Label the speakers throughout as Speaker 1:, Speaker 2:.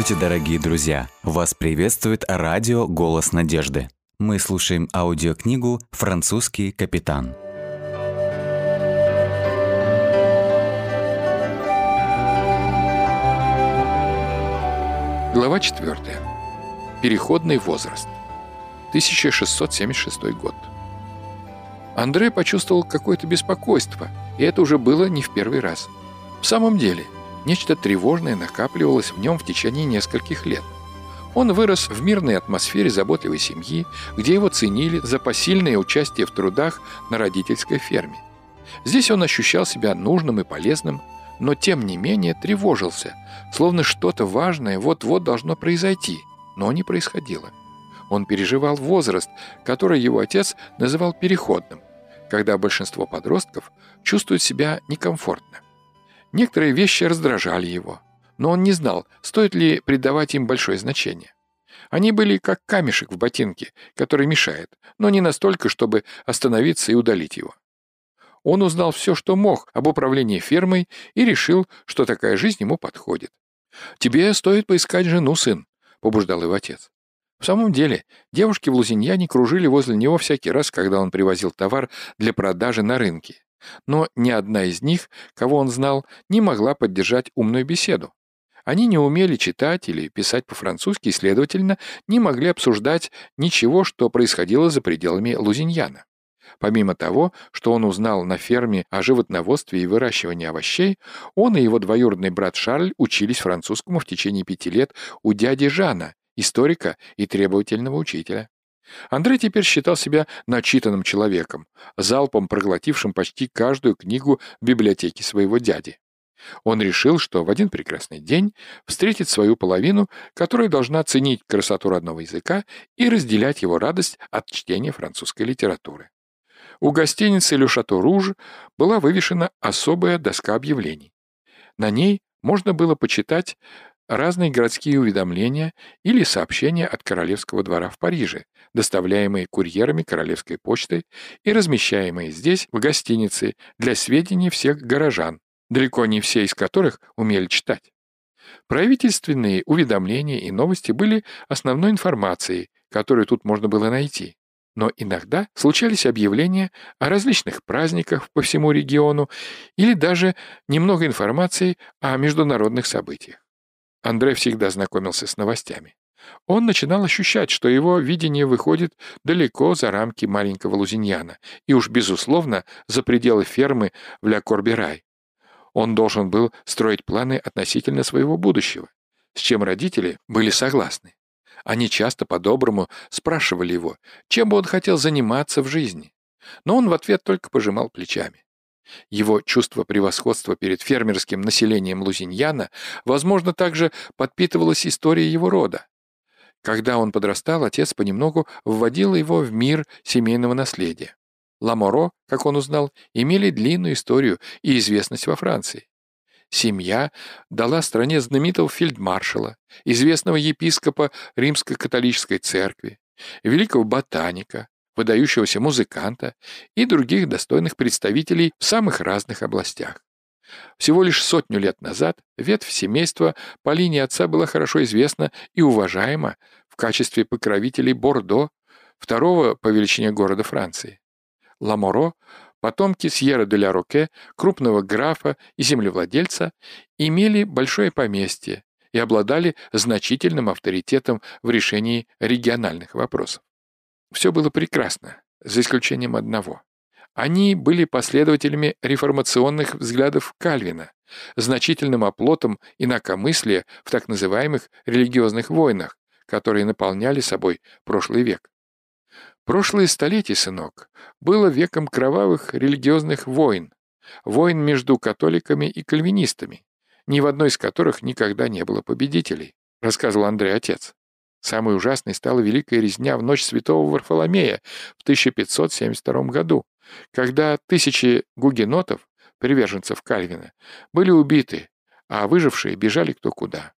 Speaker 1: Здравствуйте, дорогие друзья! Вас приветствует радио «Голос надежды». Мы слушаем аудиокнигу «Французский капитан».
Speaker 2: Глава 4. Переходный возраст. 1676 год. Андре почувствовал какое-то беспокойство, и это уже было не в первый раз. В самом деле – Нечто тревожное накапливалось в нем в течение нескольких лет. Он вырос в мирной атмосфере заботливой семьи, где его ценили за посильное участие в трудах на родительской ферме. Здесь он ощущал себя нужным и полезным, но тем не менее тревожился, словно что-то важное вот-вот должно произойти, но не происходило. Он переживал возраст, который его отец называл переходным, когда большинство подростков чувствуют себя некомфортно. Некоторые вещи раздражали его, но он не знал, стоит ли придавать им большое значение. Они были как камешек в ботинке, который мешает, но не настолько, чтобы остановиться и удалить его. Он узнал все, что мог об управлении фермой и решил, что такая жизнь ему подходит. «Тебе стоит поискать жену, сын», — побуждал его отец. В самом деле, девушки в Лузиньяне кружили возле него всякий раз, когда он привозил товар для продажи на рынке. Но ни одна из них, кого он знал, не могла поддержать умную беседу. Они не умели читать или писать по-французски и, следовательно, не могли обсуждать ничего, что происходило за пределами Лузиньяна. Помимо того, что он узнал на ферме о животноводстве и выращивании овощей, он и его двоюродный брат Шарль учились французскому в течение пяти лет у дяди Жана, историка и требовательного учителя. Андрей теперь считал себя начитанным человеком, залпом проглотившим почти каждую книгу в библиотеке своего дяди. Он решил, что в один прекрасный день встретит свою половину, которая должна ценить красоту родного языка и разделять его радость от чтения французской литературы. У гостиницы «Ле Шато Руж» была вывешена особая доска объявлений. На ней можно было почитать разные городские уведомления или сообщения от Королевского двора в Париже, доставляемые курьерами Королевской почты и размещаемые здесь, в гостинице, для сведений всех горожан, далеко не все из которых умели читать. Правительственные уведомления и новости были основной информацией, которую тут можно было найти. Но иногда случались объявления о различных праздниках по всему региону или даже немного информации о международных событиях. Андрей всегда знакомился с новостями. Он начинал ощущать, что его видение выходит далеко за рамки маленького Лузиньяна и уж, безусловно, за пределы фермы в Ля Корберай. Он должен был строить планы относительно своего будущего, с чем родители были согласны. Они часто по-доброму спрашивали его, чем бы он хотел заниматься в жизни. Но он в ответ только пожимал плечами. Его чувство превосходства перед фермерским населением Лузиньяна, возможно, также подпитывалось историей его рода. Когда он подрастал, отец понемногу вводил его в мир семейного наследия. Ламоро, как он узнал, имели длинную историю и известность во Франции. Семья дала стране знаменитого фельдмаршала, известного епископа Римско-католической церкви, великого ботаника, выдающегося музыканта и других достойных представителей в самых разных областях. Всего лишь сотню лет назад ветвь семейства по линии отца была хорошо известна и уважаема в качестве покровителей Бордо, второго по величине города Франции. Ламоро, потомки Сьерра де ля Роке, крупного графа и землевладельца, имели большое поместье и обладали значительным авторитетом в решении региональных вопросов. Все было прекрасно, за исключением одного. Они были последователями реформационных взглядов Кальвина, значительным оплотом инакомыслия в так называемых религиозных войнах, которые наполняли собой прошлый век. Прошлые столетия, сынок, было веком кровавых религиозных войн, войн между католиками и кальвинистами, ни в одной из которых никогда не было победителей, рассказывал Андрей отец. Самой ужасной стала Великая резня в ночь Святого Варфоломея в 1572 году, когда тысячи гугенотов, приверженцев Кальвина, были убиты, а выжившие бежали кто куда.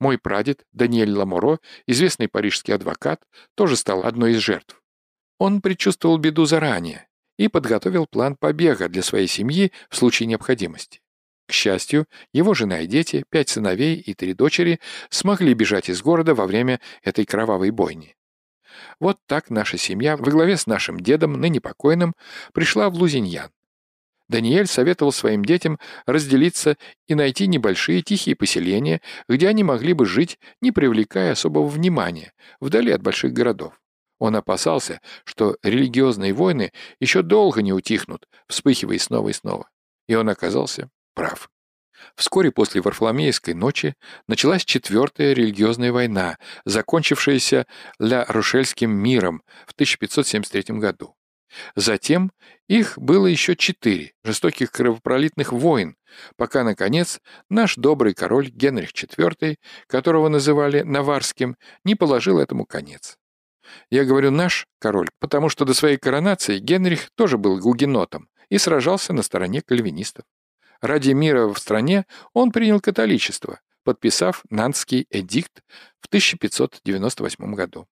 Speaker 2: Мой прадед, Даниэль Ламоро, известный парижский адвокат, тоже стал одной из жертв. Он предчувствовал беду заранее и подготовил план побега для своей семьи в случае необходимости. К счастью, его жена и дети, пять сыновей и три дочери, смогли бежать из города во время этой кровавой бойни. Вот так наша семья во главе с нашим дедом, ныне покойным, пришла в Лузиньян. Даниэль советовал своим детям разделиться и найти небольшие тихие поселения, где они могли бы жить, не привлекая особого внимания, вдали от больших городов. Он опасался, что религиозные войны еще долго не утихнут, вспыхивая снова и снова. И он оказался прав. Вскоре после Варфоломеевской ночи началась четвертая религиозная война, закончившаяся Ля-Рушельским миром в 1573 году. Затем их было еще четыре жестоких кровопролитных войн, пока, наконец, наш добрый король Генрих IV, которого называли Наварским, не положил этому конец. Я говорю «наш король», потому что до своей коронации Генрих тоже был гугенотом и сражался на стороне кальвинистов. Ради мира в стране он принял католичество, подписав Нанский эдикт в 1598 году.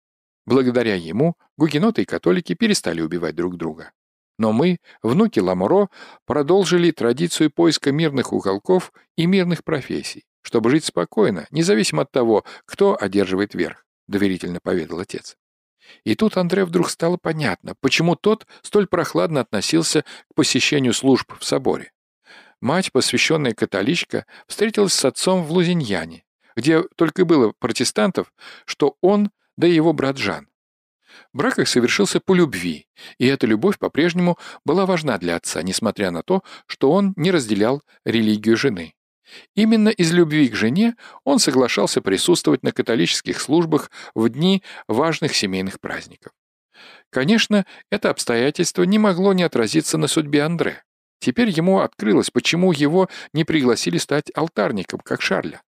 Speaker 2: Благодаря ему гугеноты и католики перестали убивать друг друга. Но мы, внуки Ламоро, продолжили традицию поиска мирных уголков и мирных профессий, чтобы жить спокойно, независимо от того, кто одерживает верх, доверительно поведал отец. И тут Андре вдруг стало понятно, почему тот столь прохладно относился к посещению служб в соборе. Мать, посвященная католичка, встретилась с отцом в Лузиньяне, где только было протестантов, что он да его брат Жан. Брак их совершился по любви, и эта любовь по-прежнему была важна для отца, несмотря на то, что он не разделял религию жены. Именно из любви к жене он соглашался присутствовать на католических службах в дни важных семейных праздников. Конечно, это обстоятельство не могло не отразиться на судьбе Андре. Теперь ему открылось, почему его не пригласили стать алтарником, как Шарля.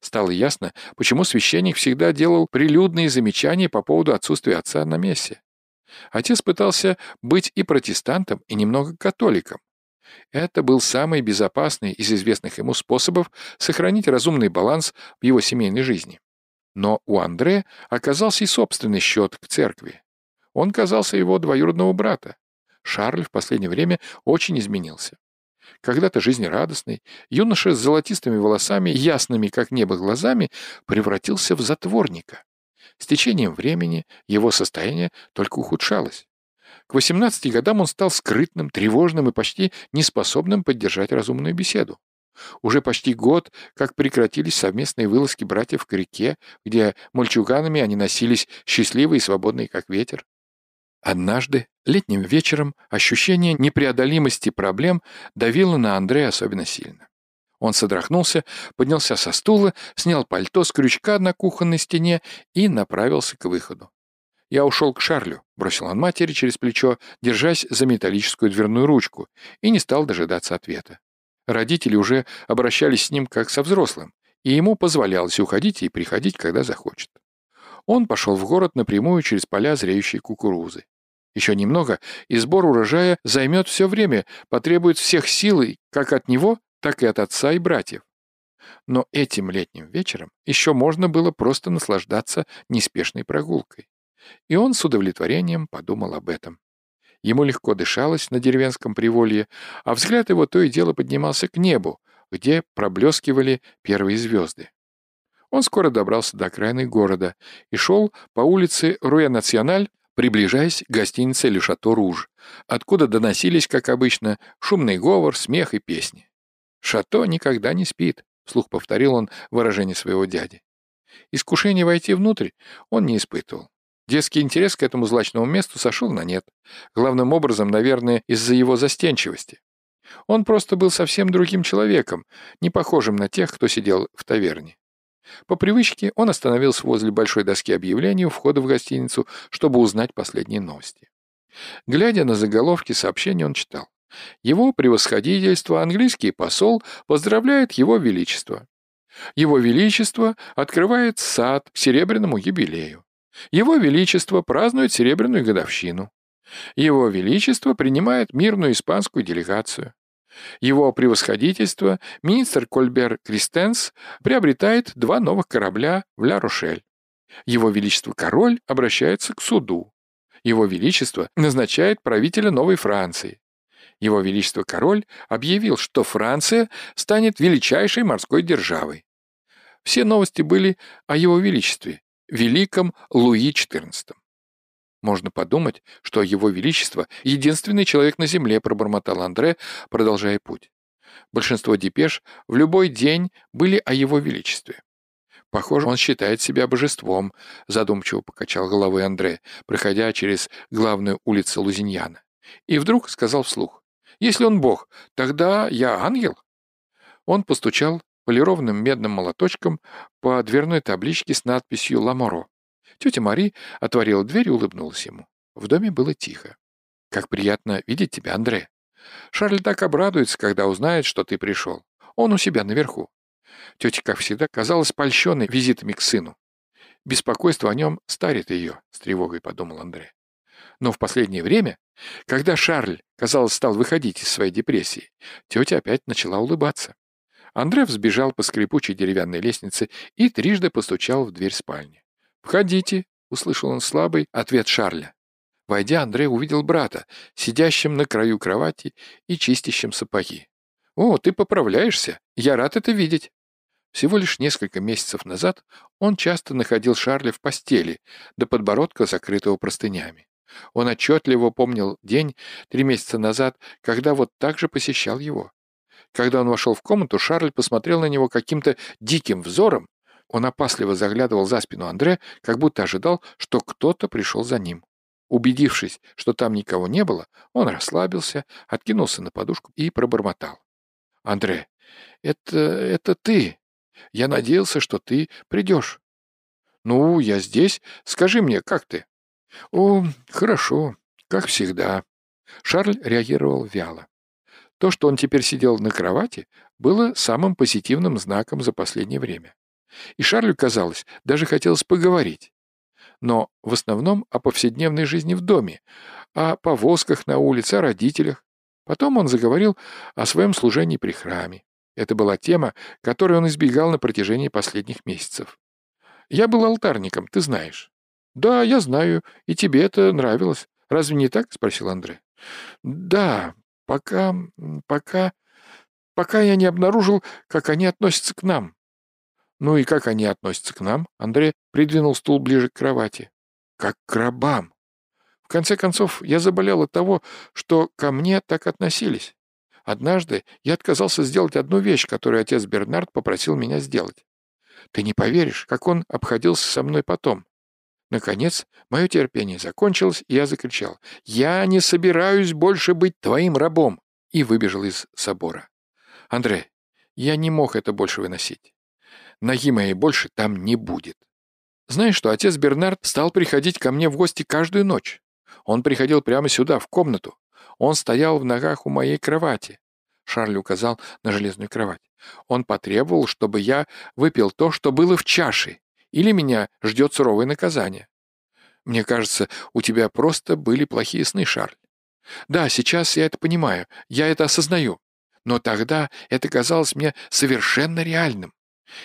Speaker 2: Стало ясно, почему священник всегда делал прилюдные замечания по поводу отсутствия отца на мессе. Отец пытался быть и протестантом, и немного католиком. Это был самый безопасный из известных ему способов сохранить разумный баланс в его семейной жизни. Но у Андре оказался и собственный счет к церкви. Он казался его двоюродного брата. Шарль в последнее время очень изменился. Когда-то жизнерадостный, юноша с золотистыми волосами, ясными, как небо, глазами, превратился в затворника. С течением времени его состояние только ухудшалось. К 18 годам он стал скрытным, тревожным и почти неспособным поддержать разумную беседу. Уже почти год, как прекратились совместные вылазки братьев к реке, где мальчуганами они носились счастливые и свободные, как ветер. Однажды, летним вечером, ощущение непреодолимости проблем давило на Андрея особенно сильно. Он содрохнулся, поднялся со стула, снял пальто с крючка на кухонной стене и направился к выходу. «Я ушел к Шарлю», — бросил он матери через плечо, держась за металлическую дверную ручку, и не стал дожидаться ответа. Родители уже обращались с ним как со взрослым, и ему позволялось уходить и приходить, когда захочет. Он пошел в город напрямую через поля зреющей кукурузы. Еще немного, и сбор урожая займет все время, потребует всех сил, как от него, так и от отца и братьев. Но этим летним вечером еще можно было просто наслаждаться неспешной прогулкой. И он с удовлетворением подумал об этом. Ему легко дышалось на деревенском приволье, а взгляд его то и дело поднимался к небу, где проблескивали первые звезды. Он скоро добрался до окраины города и шел по улице Руя-Националь, приближаясь к гостинице «Ле Шато Руж», откуда доносились, как обычно, шумный говор, смех и песни. «Шато никогда не спит», — вслух повторил он выражение своего дяди. Искушение войти внутрь он не испытывал. Детский интерес к этому злачному месту сошел на нет. Главным образом, наверное, из-за его застенчивости. Он просто был совсем другим человеком, не похожим на тех, кто сидел в таверне. По привычке он остановился возле большой доски объявлений у входа в гостиницу, чтобы узнать последние новости. Глядя на заголовки сообщения, он читал. Его превосходительство, английский посол, поздравляет его величество. Его величество открывает сад к серебряному юбилею. Его величество празднует серебряную годовщину. Его величество принимает мирную испанскую делегацию. Его превосходительство, министр Кольбер Кристенс, приобретает два новых корабля в Ля-Рошель. Его Величество Король обращается к суду. Его Величество назначает правителя Новой Франции. Его Величество Король объявил, что Франция станет величайшей морской державой. Все новости были о Его Величестве, великом Луи XIV. Можно подумать, что Его Величество — единственный человек на Земле, пробормотал Андре, продолжая путь. Большинство депеш в любой день были о Его Величестве. Похоже, он считает себя божеством, задумчиво покачал головой Андре, проходя через главную улицу Лузиньяна. И вдруг сказал вслух. «Если он бог, тогда я ангел?» Он постучал полированным медным молоточком по дверной табличке с надписью «Ламоро». Тетя Мари отворила дверь и улыбнулась ему. В доме было тихо. «Как приятно видеть тебя, Андре. Шарль так обрадуется, когда узнает, что ты пришел. Он у себя наверху. Тетя, как всегда, казалась польщенной визитами к сыну. Беспокойство о нем старит ее, с тревогой подумал Андре. Но в последнее время, когда Шарль, казалось, стал выходить из своей депрессии, тетя опять начала улыбаться. Андре взбежал по скрипучей деревянной лестнице и трижды постучал в дверь спальни. «Входите», — услышал он слабый ответ Шарля. Войдя, Андрей увидел брата, сидящим на краю кровати и чистящим сапоги. «О, ты поправляешься. Я рад это видеть». Всего лишь несколько месяцев назад он часто находил Шарля в постели, до подбородка закрытого простынями. Он отчетливо помнил день три месяца назад, когда вот так же посещал его. Когда он вошел в комнату, Шарль посмотрел на него каким-то диким взором. Он опасливо заглядывал за спину Андре, как будто ожидал, что кто-то пришел за ним. Убедившись, что там никого не было, он расслабился, откинулся на подушку и пробормотал. «Андре, это... это ты. Я надеялся, что ты придешь». «Ну, я здесь. Скажи мне, как ты?» «О, хорошо, как всегда». Шарль реагировал вяло. То, что он теперь сидел на кровати, было самым позитивным знаком за последнее время. И Шарлю казалось, даже хотелось поговорить но в основном о повседневной жизни в доме, о повозках на улице, о родителях. Потом он заговорил о своем служении при храме. Это была тема, которую он избегал на протяжении последних месяцев. «Я был алтарником, ты знаешь». «Да, я знаю, и тебе это нравилось. Разве не так?» — спросил Андре. «Да, пока... пока... пока я не обнаружил, как они относятся к нам. Ну и как они относятся к нам? Андрей придвинул стул ближе к кровати. Как к рабам. В конце концов, я заболел от того, что ко мне так относились. Однажды я отказался сделать одну вещь, которую отец Бернард попросил меня сделать. Ты не поверишь, как он обходился со мной потом. Наконец, мое терпение закончилось, и я закричал «Я не собираюсь больше быть твоим рабом!» и выбежал из собора. Андрей, я не мог это больше выносить. Ноги моей больше там не будет. Знаешь что, отец Бернард стал приходить ко мне в гости каждую ночь. Он приходил прямо сюда, в комнату. Он стоял в ногах у моей кровати. Шарль указал на железную кровать. Он потребовал, чтобы я выпил то, что было в чаше, или меня ждет суровое наказание. Мне кажется, у тебя просто были плохие сны, Шарль. Да, сейчас я это понимаю, я это осознаю. Но тогда это казалось мне совершенно реальным.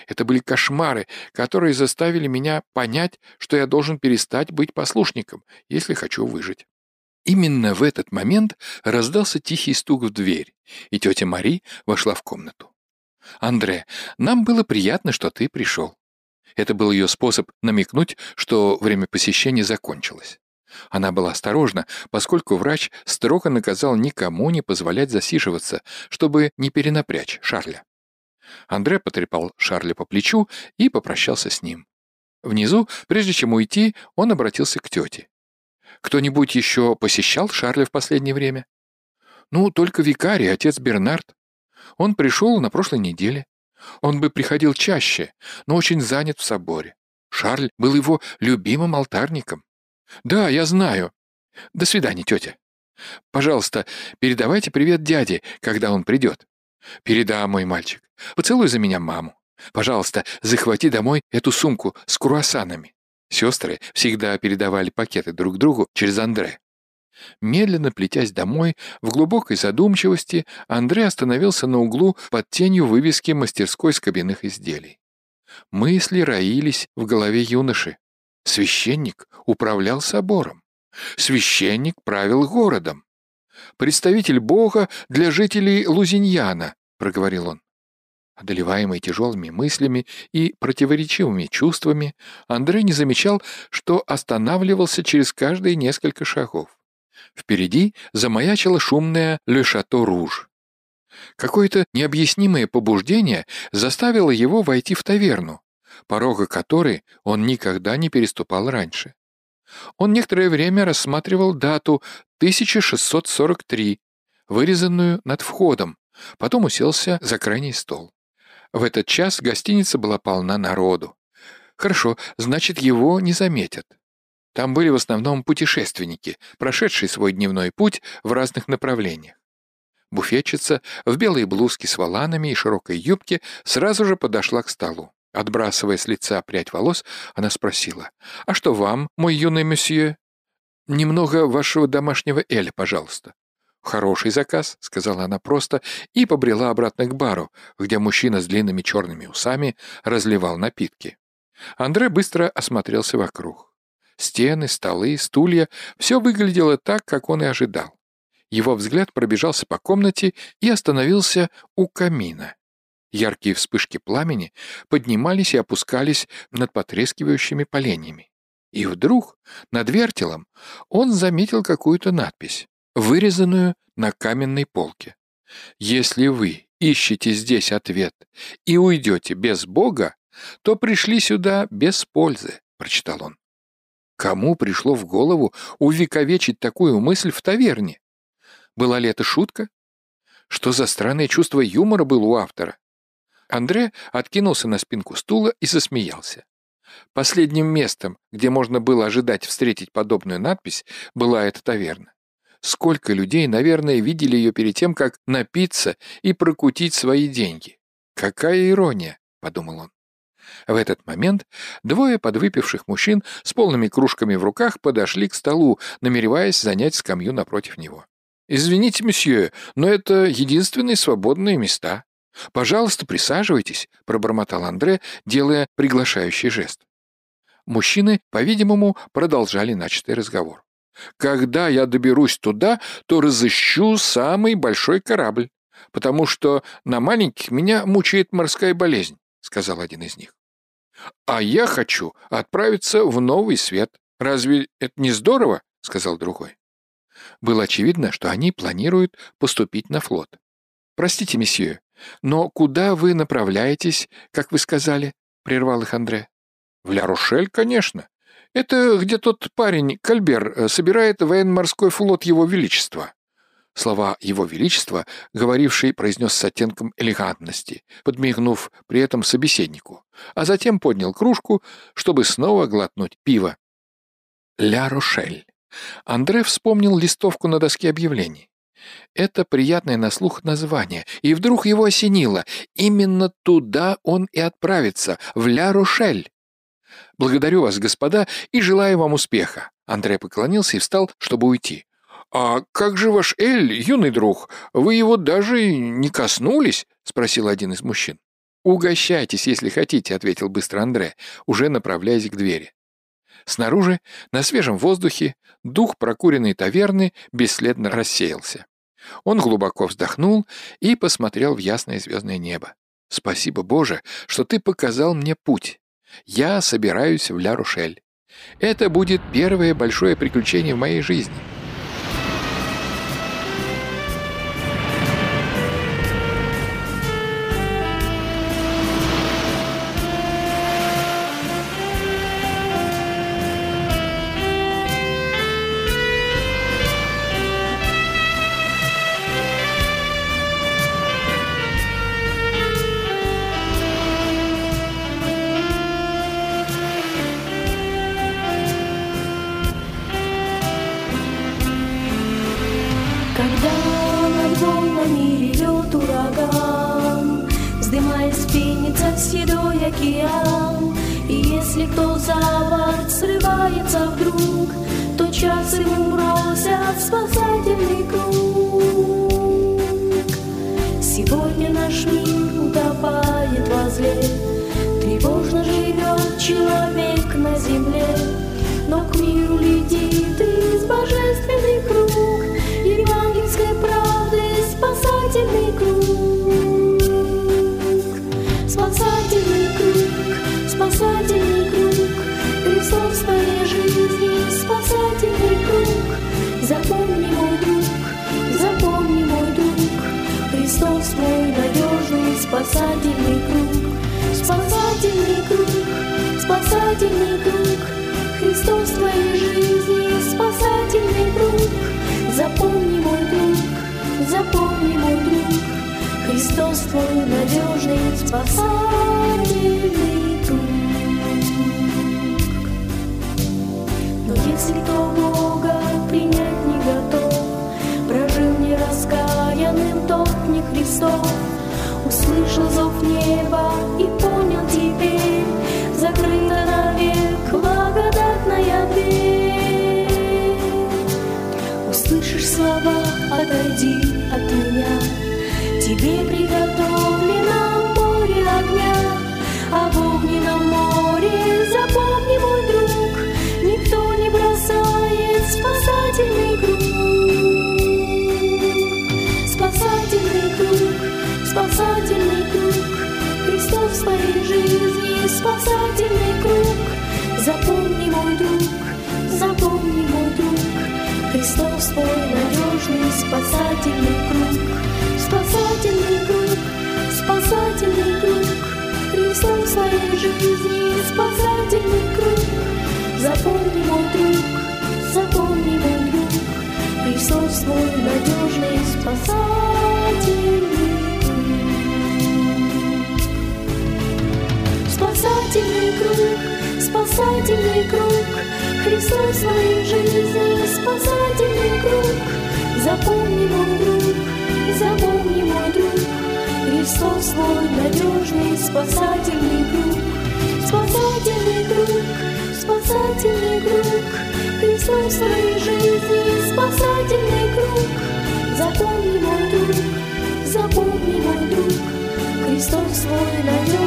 Speaker 2: Это были кошмары, которые заставили меня понять, что я должен перестать быть послушником, если хочу выжить. Именно в этот момент раздался тихий стук в дверь, и тетя Мари вошла в комнату. «Андре, нам было приятно, что ты пришел». Это был ее способ намекнуть, что время посещения закончилось. Она была осторожна, поскольку врач строго наказал никому не позволять засиживаться, чтобы не перенапрячь Шарля. Андре потрепал Шарля по плечу и попрощался с ним. Внизу, прежде чем уйти, он обратился к тете. «Кто-нибудь еще посещал Шарля в последнее время?» «Ну, только викарий, отец Бернард. Он пришел на прошлой неделе. Он бы приходил чаще, но очень занят в соборе. Шарль был его любимым алтарником. Да, я знаю. До свидания, тетя. Пожалуйста, передавайте привет дяде, когда он придет. Передам, мой мальчик. Поцелуй за меня маму. Пожалуйста, захвати домой эту сумку с круассанами. Сестры всегда передавали пакеты друг другу через Андре. Медленно плетясь домой, в глубокой задумчивости, Андре остановился на углу под тенью вывески мастерской скобяных изделий. Мысли роились в голове юноши. Священник управлял собором. Священник правил городом. Представитель Бога для жителей Лузиньяна», — проговорил он. Одолеваемый тяжелыми мыслями и противоречивыми чувствами, Андрей не замечал, что останавливался через каждые несколько шагов. Впереди замаячило шумное «Ле Шато Руж». Какое-то необъяснимое побуждение заставило его войти в таверну, порога которой он никогда не переступал раньше. Он некоторое время рассматривал дату 1643, вырезанную над входом, потом уселся за крайний стол. В этот час гостиница была полна народу. Хорошо, значит, его не заметят. Там были в основном путешественники, прошедшие свой дневной путь в разных направлениях. Буфетчица в белой блузке с воланами и широкой юбке сразу же подошла к столу. Отбрасывая с лица прядь волос, она спросила, «А что вам, мой юный месье?» «Немного вашего домашнего эля, пожалуйста». «Хороший заказ», — сказала она просто, и побрела обратно к бару, где мужчина с длинными черными усами разливал напитки. Андре быстро осмотрелся вокруг. Стены, столы, стулья — все выглядело так, как он и ожидал. Его взгляд пробежался по комнате и остановился у камина. Яркие вспышки пламени поднимались и опускались над потрескивающими поленьями. И вдруг над вертелом он заметил какую-то надпись, вырезанную на каменной полке. «Если вы ищете здесь ответ и уйдете без Бога, то пришли сюда без пользы», — прочитал он. Кому пришло в голову увековечить такую мысль в таверне? Была ли это шутка? Что за странное чувство юмора было у автора? Андре откинулся на спинку стула и засмеялся. Последним местом, где можно было ожидать встретить подобную надпись, была эта таверна. Сколько людей, наверное, видели ее перед тем, как напиться и прокутить свои деньги. «Какая ирония!» — подумал он. В этот момент двое подвыпивших мужчин с полными кружками в руках подошли к столу, намереваясь занять скамью напротив него. «Извините, месье, но это единственные свободные места. «Пожалуйста, присаживайтесь», — пробормотал Андре, делая приглашающий жест. Мужчины, по-видимому, продолжали начатый разговор. «Когда я доберусь туда, то разыщу самый большой корабль, потому что на маленьких меня мучает морская болезнь», — сказал один из них. «А я хочу отправиться в новый свет. Разве это не здорово?» — сказал другой. Было очевидно, что они планируют поступить на флот. «Простите, месье, «Но куда вы направляетесь, как вы сказали?» — прервал их Андре. «В Ля-Рушель, конечно. Это где тот парень, Кальбер, э, собирает военно-морской флот Его Величества». Слова «Его Величества», говоривший, произнес с оттенком элегантности, подмигнув при этом собеседнику, а затем поднял кружку, чтобы снова глотнуть пиво. «Ля-Рошель». Андре вспомнил листовку на доске объявлений. Это приятное на слух название, и вдруг его осенило. Именно туда он и отправится, в Ля-Рошель. «Благодарю вас, господа, и желаю вам успеха». Андрей поклонился и встал, чтобы уйти. «А как же ваш Эль, юный друг? Вы его даже не коснулись?» — спросил один из мужчин. «Угощайтесь, если хотите», — ответил быстро Андре, уже направляясь к двери. Снаружи, на свежем воздухе, дух прокуренной таверны бесследно рассеялся. Он глубоко вздохнул и посмотрел в ясное звездное небо. «Спасибо, Боже, что ты показал мне путь. Я собираюсь в Ля-Рушель. Это будет первое большое приключение в моей жизни».
Speaker 3: Твой надежный спасательный круг. Но если кто Бога принять не готов, прожил не раскаянным, тот не Христов, услышал зов неба и понял теперь, закрыта навек благодатная дверь. Услышишь слова «Отойди от меня», тебе приготовлено море огня, а в огненном море запомни, мой друг, никто не бросает спасательный круг. Спасательный круг, спасательный круг, Христос в своей жизни, спасательный круг. Запомни, мой друг, запомни, мой друг, Христос твой надежный спасательный круг. Спасательный круг, спасательный круг, Христос в своей жизни, спасательный круг. Запомни, мой друг, запомни, мой друг, Христос твой надежный спасательный круг. Спасательный круг, спасательный круг, Христос в своей жизни, спасательный круг. Запомни, мой друг, свой надежный спасательный круг. Спасательный круг, спасательный круг, Христос в своей жизни, спасательный круг. Запомни, мой друг, запомни, мой друг, Христос свой надежный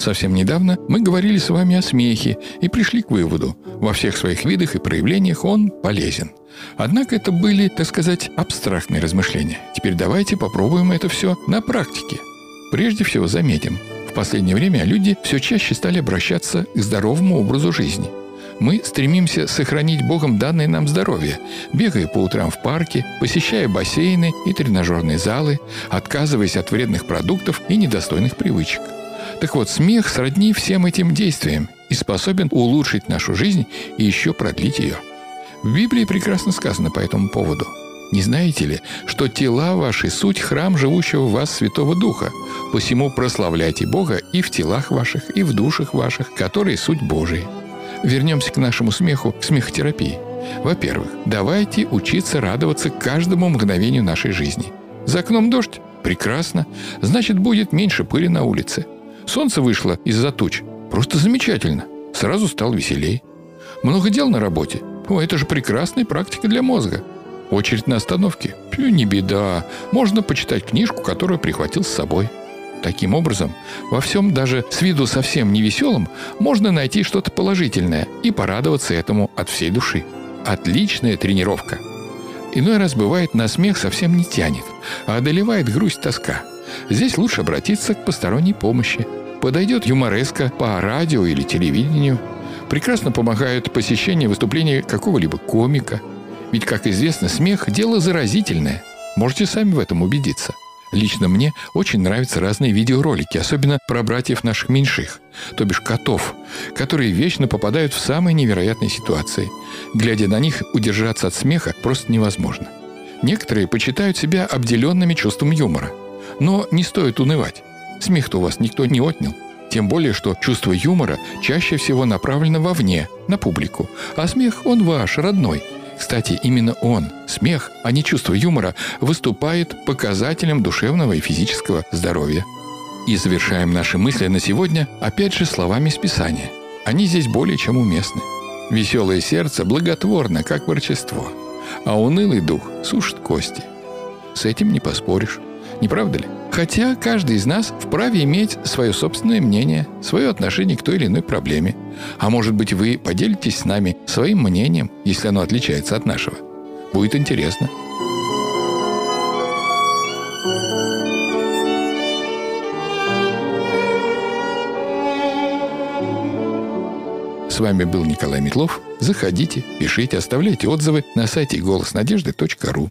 Speaker 2: Совсем недавно мы говорили с вами о смехе и пришли к выводу, во всех своих видах и проявлениях он полезен. Однако это были, так сказать, абстрактные размышления. Теперь давайте попробуем это все на практике. Прежде всего заметим, в последнее время люди все чаще стали обращаться к здоровому образу жизни. Мы стремимся сохранить Богом данное нам здоровье, бегая по утрам в парке, посещая бассейны и тренажерные залы, отказываясь от вредных продуктов и недостойных привычек – так вот, смех сродни всем этим действиям и способен улучшить нашу жизнь и еще продлить ее. В Библии прекрасно сказано по этому поводу. Не знаете ли, что тела ваши – суть храм живущего в вас Святого Духа? Посему прославляйте Бога и в телах ваших, и в душах ваших, которые суть Божии. Вернемся к нашему смеху, к смехотерапии. Во-первых, давайте учиться радоваться каждому мгновению нашей жизни. За окном дождь? Прекрасно. Значит, будет меньше пыли на улице – Солнце вышло из-за туч. Просто замечательно. Сразу стал веселей. Много дел на работе. О, это же прекрасная практика для мозга. Очередь на остановке. Пью, не беда. Можно почитать книжку, которую прихватил с собой. Таким образом, во всем даже с виду совсем не веселым можно найти что-то положительное и порадоваться этому от всей души. Отличная тренировка. Иной раз бывает на смех совсем не тянет, а одолевает грусть тоска. Здесь лучше обратиться к посторонней помощи – Подойдет юмореска по радио или телевидению. Прекрасно помогают посещение выступления какого-либо комика. Ведь, как известно, смех – дело заразительное. Можете сами в этом убедиться. Лично мне очень нравятся разные видеоролики, особенно про братьев наших меньших, то бишь котов, которые вечно попадают в самые невероятные ситуации. Глядя на них, удержаться от смеха просто невозможно. Некоторые почитают себя обделенными чувством юмора. Но не стоит унывать. Смех-то у вас никто не отнял. Тем более, что чувство юмора чаще всего направлено вовне, на публику. А смех, он ваш, родной. Кстати, именно он, смех, а не чувство юмора, выступает показателем душевного и физического здоровья. И завершаем наши мысли на сегодня опять же словами из Писания. они здесь более чем уместны. Веселое сердце благотворно, как ворчество, а унылый дух сушит кости. С этим не поспоришь. Не правда ли? Хотя каждый из нас вправе иметь свое собственное мнение, свое отношение к той или иной проблеме. А может быть, вы поделитесь с нами своим мнением, если оно отличается от нашего. Будет интересно. С вами был Николай Метлов. Заходите, пишите, оставляйте отзывы на сайте голоснадежды.ру.